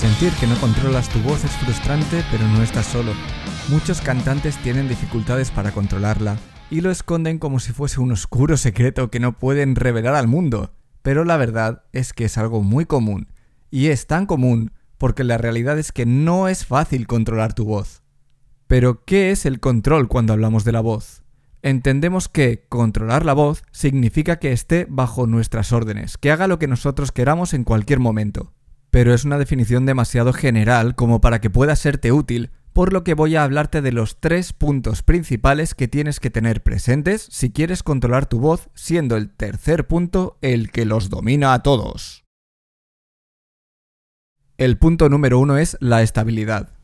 Sentir que no controlas tu voz es frustrante, pero no estás solo. Muchos cantantes tienen dificultades para controlarla y lo esconden como si fuese un oscuro secreto que no pueden revelar al mundo. Pero la verdad es que es algo muy común. Y es tan común porque la realidad es que no es fácil controlar tu voz. Pero, ¿qué es el control cuando hablamos de la voz? Entendemos que controlar la voz significa que esté bajo nuestras órdenes, que haga lo que nosotros queramos en cualquier momento pero es una definición demasiado general como para que pueda serte útil, por lo que voy a hablarte de los tres puntos principales que tienes que tener presentes si quieres controlar tu voz, siendo el tercer punto el que los domina a todos. El punto número uno es la estabilidad.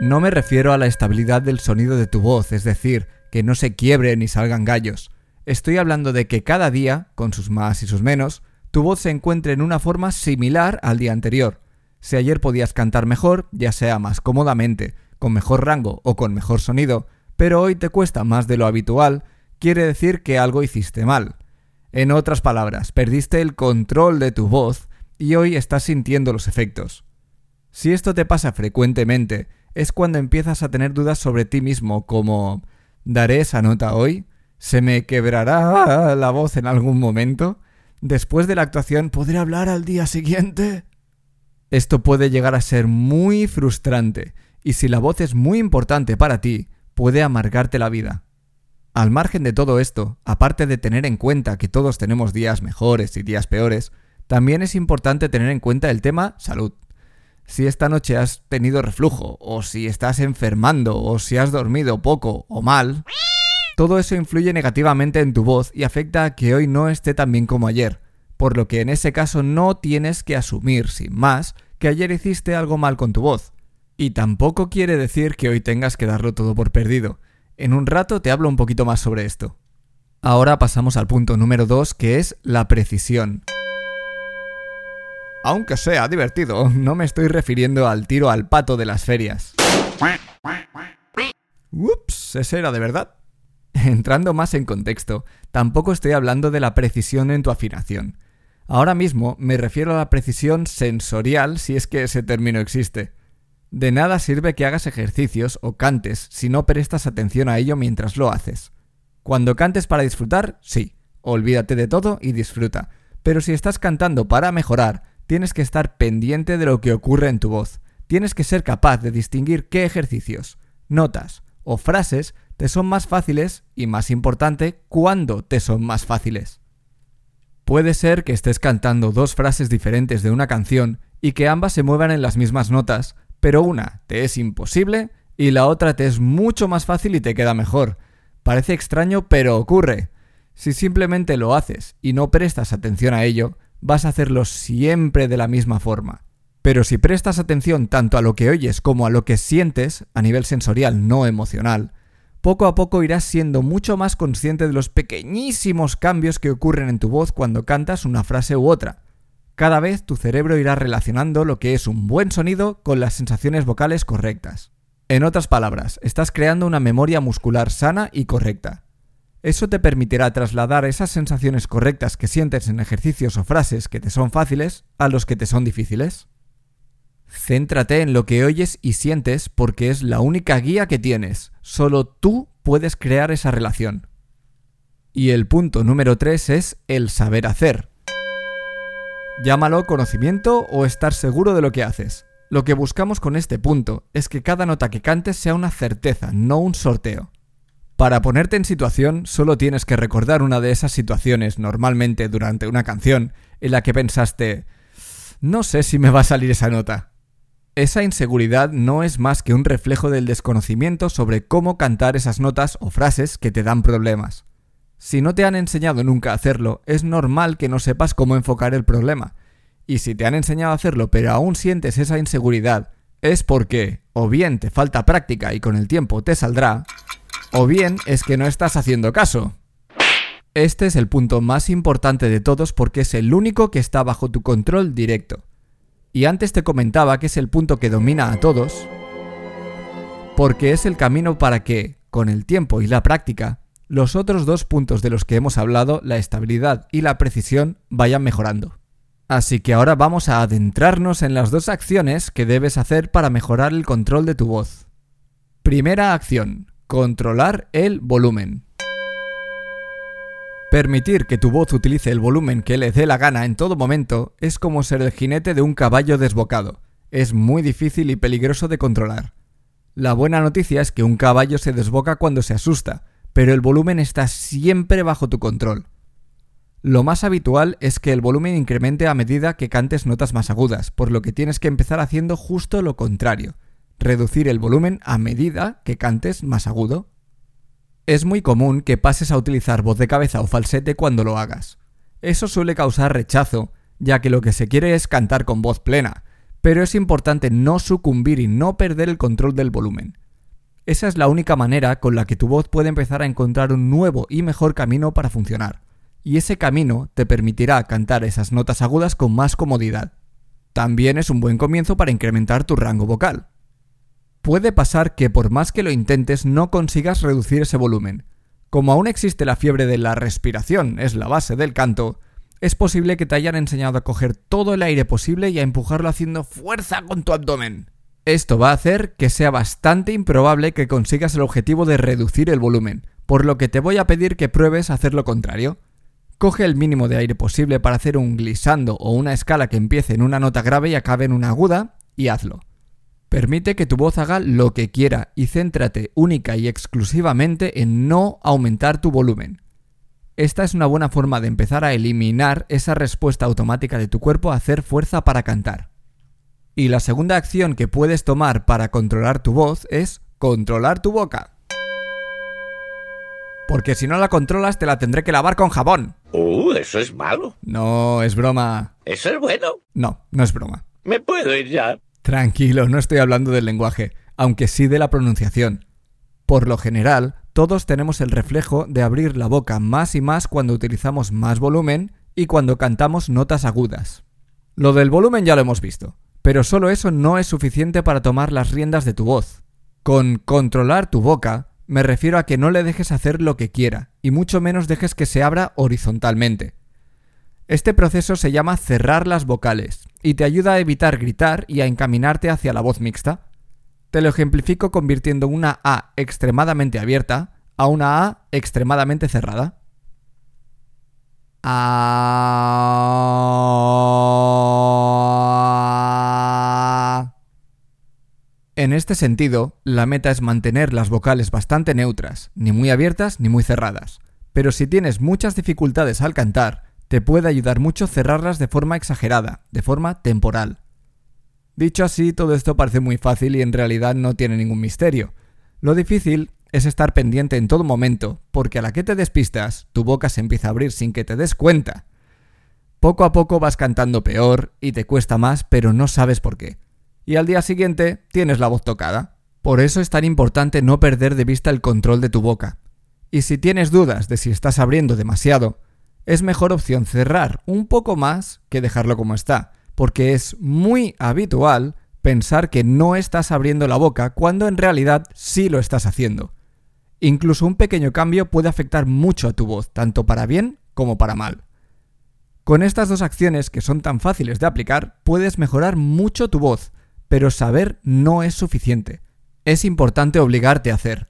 No me refiero a la estabilidad del sonido de tu voz, es decir, que no se quiebre ni salgan gallos. Estoy hablando de que cada día, con sus más y sus menos, tu voz se encuentre en una forma similar al día anterior. Si ayer podías cantar mejor, ya sea más cómodamente, con mejor rango o con mejor sonido, pero hoy te cuesta más de lo habitual, quiere decir que algo hiciste mal. En otras palabras, perdiste el control de tu voz y hoy estás sintiendo los efectos. Si esto te pasa frecuentemente, es cuando empiezas a tener dudas sobre ti mismo como ¿daré esa nota hoy? ¿Se me quebrará la voz en algún momento? Después de la actuación, ¿podré hablar al día siguiente? Esto puede llegar a ser muy frustrante, y si la voz es muy importante para ti, puede amargarte la vida. Al margen de todo esto, aparte de tener en cuenta que todos tenemos días mejores y días peores, también es importante tener en cuenta el tema salud. Si esta noche has tenido reflujo, o si estás enfermando, o si has dormido poco o mal, todo eso influye negativamente en tu voz y afecta a que hoy no esté tan bien como ayer, por lo que en ese caso no tienes que asumir, sin más, que ayer hiciste algo mal con tu voz. Y tampoco quiere decir que hoy tengas que darlo todo por perdido. En un rato te hablo un poquito más sobre esto. Ahora pasamos al punto número 2, que es la precisión. Aunque sea divertido, no me estoy refiriendo al tiro al pato de las ferias. Ups, ese era de verdad. Entrando más en contexto, tampoco estoy hablando de la precisión en tu afinación. Ahora mismo me refiero a la precisión sensorial si es que ese término existe. De nada sirve que hagas ejercicios o cantes si no prestas atención a ello mientras lo haces. Cuando cantes para disfrutar, sí, olvídate de todo y disfruta. Pero si estás cantando para mejorar, tienes que estar pendiente de lo que ocurre en tu voz. Tienes que ser capaz de distinguir qué ejercicios, notas o frases te son más fáciles y, más importante, cuándo te son más fáciles. Puede ser que estés cantando dos frases diferentes de una canción y que ambas se muevan en las mismas notas, pero una te es imposible y la otra te es mucho más fácil y te queda mejor. Parece extraño, pero ocurre. Si simplemente lo haces y no prestas atención a ello, vas a hacerlo siempre de la misma forma. Pero si prestas atención tanto a lo que oyes como a lo que sientes, a nivel sensorial, no emocional, poco a poco irás siendo mucho más consciente de los pequeñísimos cambios que ocurren en tu voz cuando cantas una frase u otra. Cada vez tu cerebro irá relacionando lo que es un buen sonido con las sensaciones vocales correctas. En otras palabras, estás creando una memoria muscular sana y correcta. Eso te permitirá trasladar esas sensaciones correctas que sientes en ejercicios o frases que te son fáciles a los que te son difíciles. Céntrate en lo que oyes y sientes porque es la única guía que tienes. Solo tú puedes crear esa relación. Y el punto número 3 es el saber hacer. Llámalo conocimiento o estar seguro de lo que haces. Lo que buscamos con este punto es que cada nota que cantes sea una certeza, no un sorteo. Para ponerte en situación, solo tienes que recordar una de esas situaciones, normalmente durante una canción, en la que pensaste, no sé si me va a salir esa nota. Esa inseguridad no es más que un reflejo del desconocimiento sobre cómo cantar esas notas o frases que te dan problemas. Si no te han enseñado nunca a hacerlo, es normal que no sepas cómo enfocar el problema. Y si te han enseñado a hacerlo pero aún sientes esa inseguridad, es porque o bien te falta práctica y con el tiempo te saldrá, o bien es que no estás haciendo caso. Este es el punto más importante de todos porque es el único que está bajo tu control directo. Y antes te comentaba que es el punto que domina a todos, porque es el camino para que, con el tiempo y la práctica, los otros dos puntos de los que hemos hablado, la estabilidad y la precisión, vayan mejorando. Así que ahora vamos a adentrarnos en las dos acciones que debes hacer para mejorar el control de tu voz. Primera acción, controlar el volumen. Permitir que tu voz utilice el volumen que le dé la gana en todo momento es como ser el jinete de un caballo desbocado. Es muy difícil y peligroso de controlar. La buena noticia es que un caballo se desboca cuando se asusta, pero el volumen está siempre bajo tu control. Lo más habitual es que el volumen incremente a medida que cantes notas más agudas, por lo que tienes que empezar haciendo justo lo contrario, reducir el volumen a medida que cantes más agudo. Es muy común que pases a utilizar voz de cabeza o falsete cuando lo hagas. Eso suele causar rechazo, ya que lo que se quiere es cantar con voz plena, pero es importante no sucumbir y no perder el control del volumen. Esa es la única manera con la que tu voz puede empezar a encontrar un nuevo y mejor camino para funcionar, y ese camino te permitirá cantar esas notas agudas con más comodidad. También es un buen comienzo para incrementar tu rango vocal. Puede pasar que por más que lo intentes no consigas reducir ese volumen. Como aún existe la fiebre de la respiración, es la base del canto, es posible que te hayan enseñado a coger todo el aire posible y a empujarlo haciendo fuerza con tu abdomen. Esto va a hacer que sea bastante improbable que consigas el objetivo de reducir el volumen, por lo que te voy a pedir que pruebes hacer lo contrario. Coge el mínimo de aire posible para hacer un glissando o una escala que empiece en una nota grave y acabe en una aguda, y hazlo. Permite que tu voz haga lo que quiera y céntrate única y exclusivamente en no aumentar tu volumen. Esta es una buena forma de empezar a eliminar esa respuesta automática de tu cuerpo a hacer fuerza para cantar. Y la segunda acción que puedes tomar para controlar tu voz es controlar tu boca. Porque si no la controlas te la tendré que lavar con jabón. Uh, eso es malo. No, es broma. Eso es bueno. No, no es broma. ¿Me puedo ir ya? Tranquilo, no estoy hablando del lenguaje, aunque sí de la pronunciación. Por lo general, todos tenemos el reflejo de abrir la boca más y más cuando utilizamos más volumen y cuando cantamos notas agudas. Lo del volumen ya lo hemos visto, pero solo eso no es suficiente para tomar las riendas de tu voz. Con controlar tu boca me refiero a que no le dejes hacer lo que quiera, y mucho menos dejes que se abra horizontalmente. Este proceso se llama cerrar las vocales y te ayuda a evitar gritar y a encaminarte hacia la voz mixta. Te lo ejemplifico convirtiendo una A extremadamente abierta a una A extremadamente cerrada. A... En este sentido, la meta es mantener las vocales bastante neutras, ni muy abiertas ni muy cerradas. Pero si tienes muchas dificultades al cantar, te puede ayudar mucho cerrarlas de forma exagerada, de forma temporal. Dicho así, todo esto parece muy fácil y en realidad no tiene ningún misterio. Lo difícil es estar pendiente en todo momento, porque a la que te despistas, tu boca se empieza a abrir sin que te des cuenta. Poco a poco vas cantando peor y te cuesta más, pero no sabes por qué. Y al día siguiente tienes la voz tocada. Por eso es tan importante no perder de vista el control de tu boca. Y si tienes dudas de si estás abriendo demasiado, es mejor opción cerrar un poco más que dejarlo como está, porque es muy habitual pensar que no estás abriendo la boca cuando en realidad sí lo estás haciendo. Incluso un pequeño cambio puede afectar mucho a tu voz, tanto para bien como para mal. Con estas dos acciones que son tan fáciles de aplicar, puedes mejorar mucho tu voz, pero saber no es suficiente. Es importante obligarte a hacer.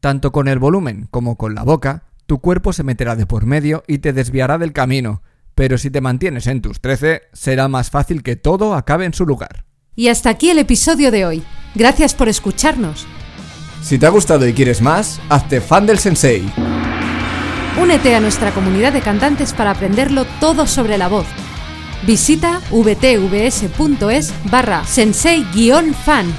Tanto con el volumen como con la boca, tu cuerpo se meterá de por medio y te desviará del camino, pero si te mantienes en tus 13, será más fácil que todo acabe en su lugar. Y hasta aquí el episodio de hoy. Gracias por escucharnos. Si te ha gustado y quieres más, hazte fan del sensei. Únete a nuestra comunidad de cantantes para aprenderlo todo sobre la voz. Visita vtvs.es barra sensei-fan